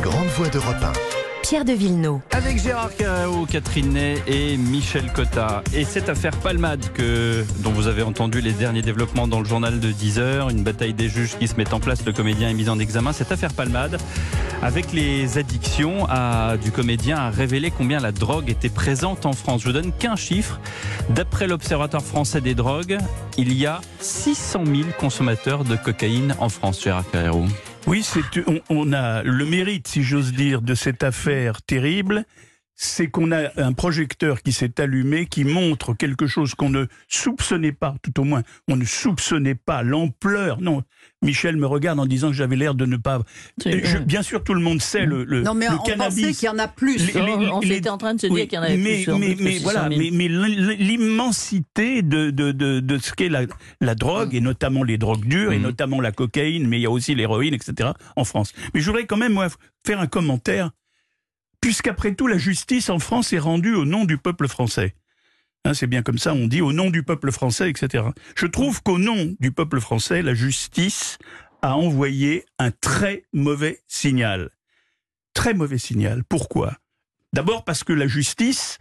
grandes voix d'Europe 1. Pierre de Villeneuve. Avec Gérard Carreau, Catherine Ney et Michel Cotta. Et cette affaire Palmade que, dont vous avez entendu les derniers développements dans le journal de 10 heures, une bataille des juges qui se met en place, le comédien est mis en examen. Cette affaire Palmade, avec les addictions à, du comédien, a révélé combien la drogue était présente en France. Je vous donne qu'un chiffre. D'après l'Observatoire français des drogues, il y a 600 000 consommateurs de cocaïne en France, Gérard Carreau. Oui, on, on a le mérite, si j'ose dire, de cette affaire terrible, c'est qu'on a un projecteur qui s'est allumé, qui montre quelque chose qu'on ne soupçonnait pas, tout au moins, on ne soupçonnait pas l'ampleur. Non, Michel me regarde en disant que j'avais l'air de ne pas. Je- bien sûr, tout le monde sait le, le, Non, mais le on pensait cannabis. qu'il y en a plus. Les- les- on les- était en train de se dire qu'il y en avait mais, plus mais, que mais 600 voilà, 000. mais, mais l'immensité de, de, de, de ce qu'est la, la drogue, et notamment les drogues dures, et Mhm. notamment la cocaïne, mais il y a aussi l'héroïne, etc., en France. Mais je voudrais quand même, moi, faire un commentaire, puisqu'après tout, la justice en France est rendue au nom du peuple français. Hein, c'est bien comme ça, on dit au nom du peuple français, etc. Je trouve qu'au nom du peuple français, la justice a envoyé un très mauvais signal. Très mauvais signal. Pourquoi? D'abord parce que la justice,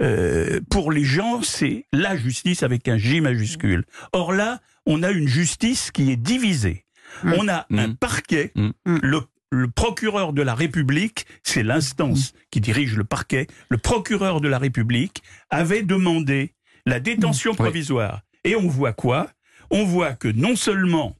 euh, pour les gens, c'est la justice avec un J majuscule. Or là, on a une justice qui est divisée. Mm. On a un Mm. parquet, Mm. le, le procureur de la République, c'est l'instance qui dirige le parquet, le procureur de la République avait demandé la détention provisoire. Et on voit quoi? On voit que non seulement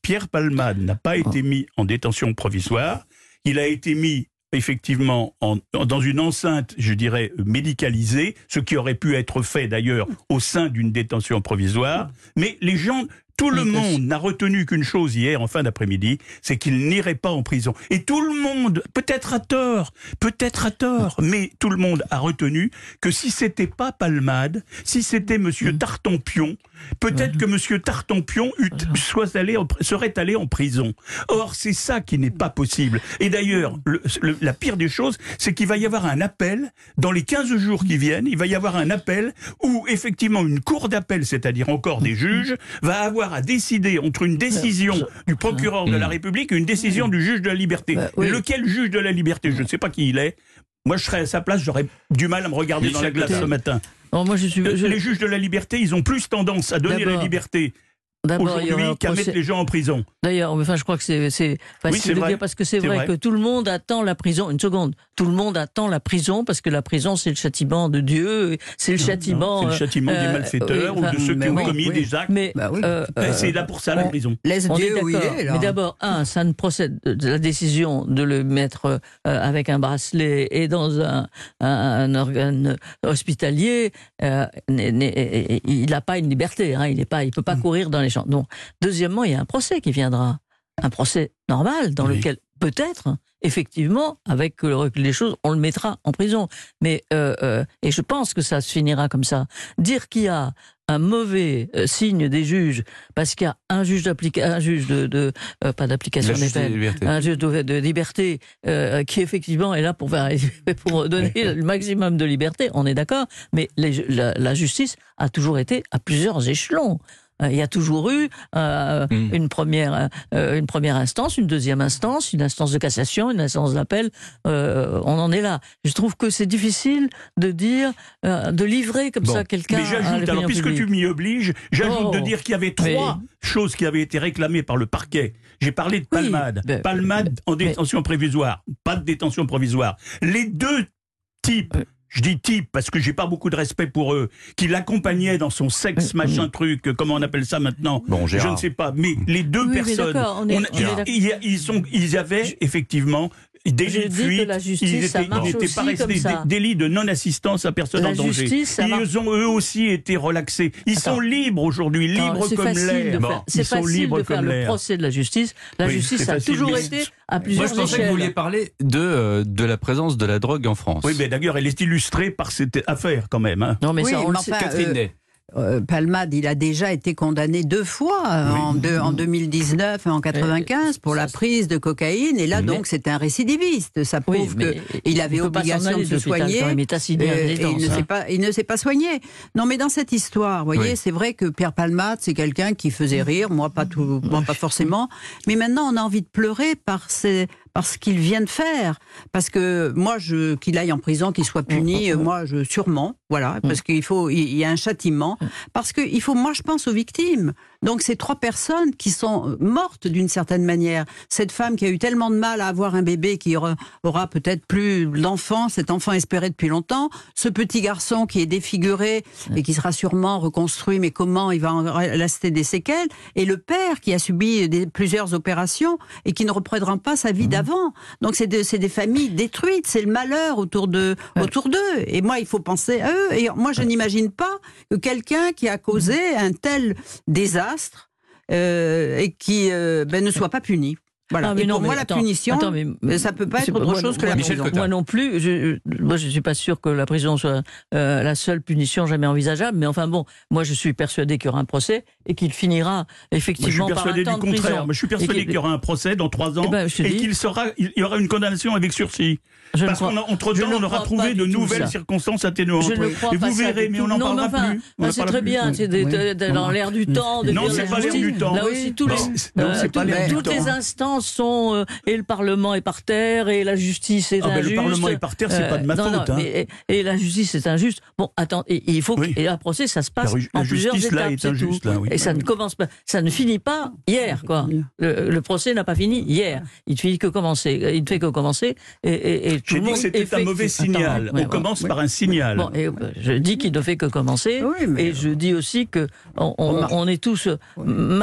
Pierre Palmade n'a pas été mis en détention provisoire, il a été mis effectivement en- dans une enceinte, je dirais, médicalisée, ce qui aurait pu être fait d'ailleurs au sein d'une détention provisoire, mais les gens... Tout le monde n'a retenu qu'une chose hier en fin d'après-midi, c'est qu'il n'irait pas en prison. Et tout le monde, peut-être à tort, peut-être à tort, mais tout le monde a retenu que si c'était pas Palmade, si c'était Monsieur Mm. Tartampion, peut-être que Monsieur Tartampion eût- soit allé en- serait allé en prison. Or, c'est ça qui n'est pas possible. Et d'ailleurs, le- le- la pire des choses, c'est qu'il va y avoir un appel dans les 15 jours qui viennent. Il va y avoir un appel où effectivement une cour d'appel, c'est-à-dire encore des juges, va avoir à décider entre une décision du procureur de la République et une décision du juge de la liberté. Bah, oui. Lequel juge de la liberté? Je ne sais pas qui il est. Moi, je serais à sa place, j'aurais du mal à me regarder dans la glace ce matin. Non, moi, je suis. je- Les juges de la liberté, ils ont plus tendance à donner la liberté Aujourd'hui qu'à procès- mettre les gens en prison. D'ailleurs, enfin, je crois que c'est c'est facile de vrai. dire parce que c'est vrai, vrai. que tout le monde attend la prison. Une seconde, tout le monde attend la prison parce que la prison c'est le châtiment de Dieu, c'est le châtiment. C'est le euh, châtiment des euh, malfaiteurs oui, ou de ceux qui ont oui, commis oui. des actes. Mais Bah oui. euh, euh, c'est là pour ça la on- prison. Laisse on est Dieu où il est, là. Mais d'abord, un, ça ne procède de la décision de le mettre euh, avec un bracelet et dans un, un, un organe hospitalier. euh, il n'a pas une liberté. Hein, il ne pas, il peut Mm. pas courir dans les Donc, deuxièmement, il y a un procès qui viendra, un procès normal dans Oui. lequel peut-être, effectivement, avec le recul des choses, on le mettra en prison. Mais euh, euh, et je pense que ça se finira comme ça. Dire qu'il y a un mauvais euh, signe des juges parce qu'il y a un juge d'application, un juge de, de euh, pas d'application des peines, un juge de, de liberté euh, qui effectivement est là pour faire, pour donner le maximum de liberté. On est d'accord, mais les- la, la justice a toujours été à plusieurs échelons. Euh, Il y a toujours eu euh, Mm. une première euh, une première instance, une deuxième instance, une instance de cassation, une instance d'appel. Euh, on en est là. Je trouve que c'est difficile de dire, de livrer comme Bon. ça quelqu'un. Mais j'ajoute, alors puisque tu m'y obliges, j'ajoute Oh. de dire qu'il y avait trois choses qui avaient été réclamées par le parquet. J'ai parlé de Oui, Palmade. ben, Palmade en détention provisoire. Pas de détention provisoire. Les deux types. Je dis type parce que j'ai pas beaucoup de respect pour eux, qui l'accompagnaient dans son sexe, Euh, machin truc, comment on appelle ça maintenant Bon, Je ne sais pas, mais les deux Oui, personnes, d'accord, on est- on a- on est ils, sont, ils avaient effectivement Je lits de que la justice, ils ça étaient, marche ils n'étaient aussi pas comme restés ça. des délits de non-assistance à personne La en danger. justice, ça marche. Ils ont eux aussi été relaxés. Ils Attends. sont libres aujourd'hui, Non, libres c'est comme facile de l'air. faire- C'est Ils sont facile libres de faire comme le procès de la justice. La Oui, justice a facile, toujours mais- été à Moi, plusieurs je pensais que vous vouliez parler de, euh, de la présence de la drogue en France. Oui, mais d'ailleurs, elle est illustrée par cette affaire quand même. hein. Non, mais Oui, ça, on mais le sait. enfin, Catherine euh. Euh, Palmade, il a déjà été condamné deux fois, euh, en, deux- en 2019 et en 95, pour la prise de cocaïne. Et là, Mais- donc, c'est un récidiviste. Ça prouve qu'il avait obligation de de se l'hôpital soigner. même, il Euh, et ne hein. s'est pas, il ne s'est pas soigné. Non, mais dans cette histoire, vous voyez, Oui. c'est vrai que Pierre Palmade, c'est quelqu'un qui faisait rire, moi pas tout, moi pas forcément. Mais maintenant, on a envie de pleurer par ces, par ce qu'il vient de faire. Parce que moi, je, qu'il aille en prison, qu'il soit puni, euh, moi, je, sûrement, voilà, parce qu'il faut, il y a un châtiment. Parce que il faut, moi, je pense aux victimes. Donc, ces trois personnes qui sont mortes d'une certaine manière. Cette femme qui a eu tellement de mal à avoir un bébé qui aura, peut-être plus d'enfant, cet enfant espéré depuis longtemps. Ce petit garçon qui est défiguré et qui sera sûrement reconstruit, mais comment il va en rester des séquelles? Et le père qui a subi des, plusieurs opérations et qui ne reprendra pas sa vie d'avant. Donc, c'est de- c'est des familles détruites. C'est le malheur autour de autour d'eux. Et moi, il faut penser à eux. Et moi, je n'imagine pas que quelqu'un qui a causé un tel désastre euh, et qui euh, ben, ne soit pas puni. Voilà. Ah, mais et non, pour mais moi, la attends, punition, attends, mais- euh, ça peut pas être autre moi, chose non, que la Michel prison. Moi non plus. Je, moi, je suis pas sûr que la prison soit euh, la seule punition jamais envisageable. Mais enfin bon, moi, je suis persuadé qu'il y aura un procès et qu'il finira Moi, je suis effectivement par un persuadé temps du de prison. contraire. Moi, je suis persuadé qu'il- y aura un procès dans trois ans Eh ben, et qu'il sera, il y aura une condamnation avec sursis. Je ne Parce crois- qu'entre je temps, ne on aura trouvé de nouvelles circonstances atténuantes. Je ne crois et vous verrez, mais on n'en non, mais parlera enfin, plus. Bah, c'est très bien, c'est dans l'air du temps. Non, c'est pas l'air justice. du temps. Là aussi, Non, non, toutes les instances sont euh, et le Parlement est par terre et la justice est Ah, ben, le injuste. Parlement est par terre, c'est pas de ma non, non, faute, hein. mais- et, et la justice est injuste. Bon, attends, et, et il faut Oui. que, et un procès, ça se passe La en la plusieurs justice, là, étapes, est c'est injuste, tout. là, oui. Et ça ne commence pas, ça ne finit pas hier, quoi. Le, le procès n'a pas fini hier. Il ne finit que commencer. Il ne fait que commencer. Et, et, et tout J'ai le dit que monde c'était un mauvais signal. Attends, ouais, on ouais. commence par un signal. Bon, et, euh, je dis qu'il ne fait que commencer. Oui, mais- Et je dis aussi que on, on- Remarque. on est tous euh,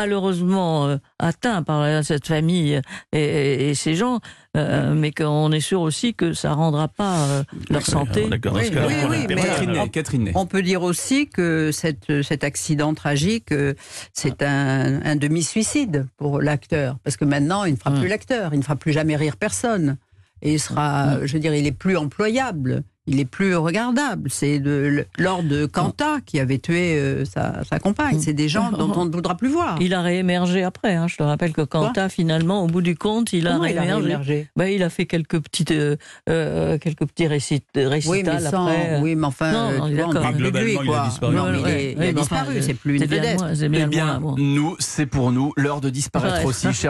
malheureusement euh, atteints par euh, cette famille et, ces gens, euh, mais qu'on est sûr aussi que ça rendra pas euh, leur santé. Oui, oui, on oui, mais- Catherine Catherine peut dire aussi que cette, cet accident tragique, euh, c'est un, un demi-suicide pour l'acteur. Parce que maintenant, il ne fera Mm. plus l'acteur, il ne fera plus jamais rire personne. Et il sera, je veux dire, il est plus employable, il est plus regardable. C'est de, lors de Kanta qui avait tué euh, sa, sa compagne. C'est des gens dont on ne voudra plus voir. Il a réémergé après. Hein. Je te rappelle que Quentin, finalement, au bout du compte, il a Comment il a réémergé. réémergé? Ben, il a fait quelques petites, euh, euh, quelques petits récit- oui, récitals mais sans, après. euh. oui, mais enfin, Non, non, vois, on d'accord. parle plus de lui, Globalement, il a disparu. Non, mais il, il a enfin, disparu, c'est plus une c'est bien de vedette. bien Eh bien, nous, c'est pour nous l'heure de disparaître Ouais. aussi.